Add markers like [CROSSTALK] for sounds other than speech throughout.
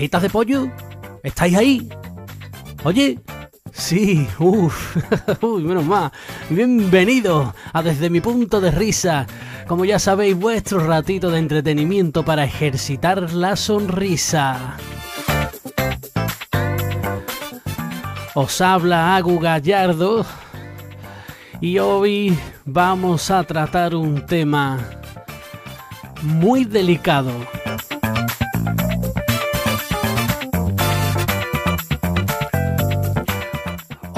Orejitas de pollo, ¿estáis ahí? Oye, sí, uff, [LAUGHS] uy, menos mal. Bienvenido a Desde mi punto de risa. Como ya sabéis, vuestro ratito de entretenimiento para ejercitar la sonrisa. Os habla Agu Gallardo y hoy vamos a tratar un tema muy delicado.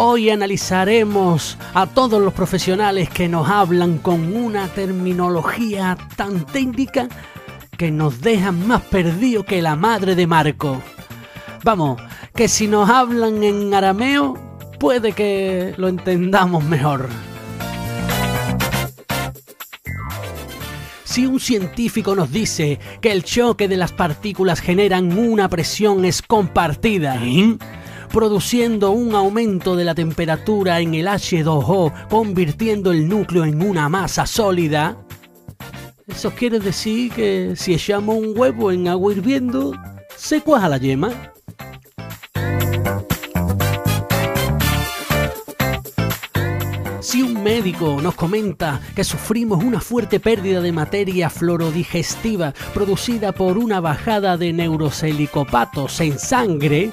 Hoy analizaremos a todos los profesionales que nos hablan con una terminología tan técnica que nos dejan más perdidos que la madre de Marco. Vamos, que si nos hablan en arameo, puede que lo entendamos mejor. Si un científico nos dice que el choque de las partículas generan una presión es compartida, produciendo un aumento de la temperatura en el H2O, convirtiendo el núcleo en una masa sólida, eso quiere decir que si echamos un huevo en agua hirviendo, se cuaja la yema. Si un médico nos comenta que sufrimos una fuerte pérdida de materia florodigestiva producida por una bajada de neurocelicopatos en sangre,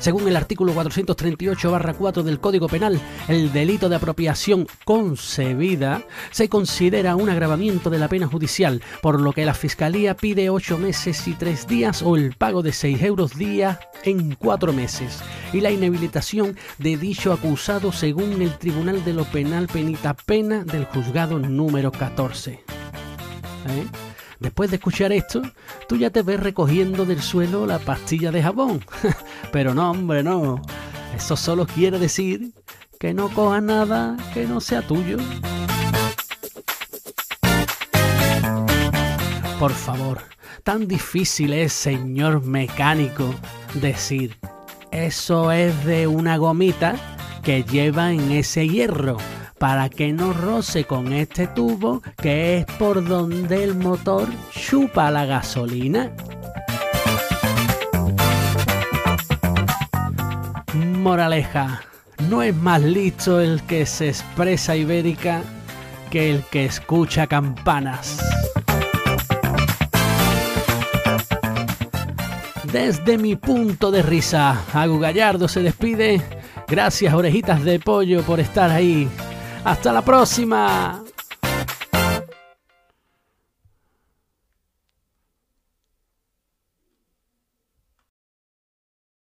Según el artículo 438-4 del Código Penal, el delito de apropiación concebida se considera un agravamiento de la pena judicial, por lo que la Fiscalía pide 8 meses y 3 días o el pago de 6 euros día en 4 meses y la inhabilitación de dicho acusado según el Tribunal de lo Penal Penita Pena del Juzgado número 14. ¿Eh? Después de escuchar esto, tú ya te ves recogiendo del suelo la pastilla de jabón. [LAUGHS] Pero no, hombre, no. Eso solo quiere decir que no coja nada que no sea tuyo. Por favor, tan difícil es, señor mecánico, decir, eso es de una gomita que lleva en ese hierro para que no roce con este tubo que es por donde el motor chupa la gasolina. Moraleja, no es más listo el que se expresa ibérica que el que escucha campanas. Desde mi punto de risa, Agu Gallardo se despide. Gracias, orejitas de pollo, por estar ahí hasta la próxima.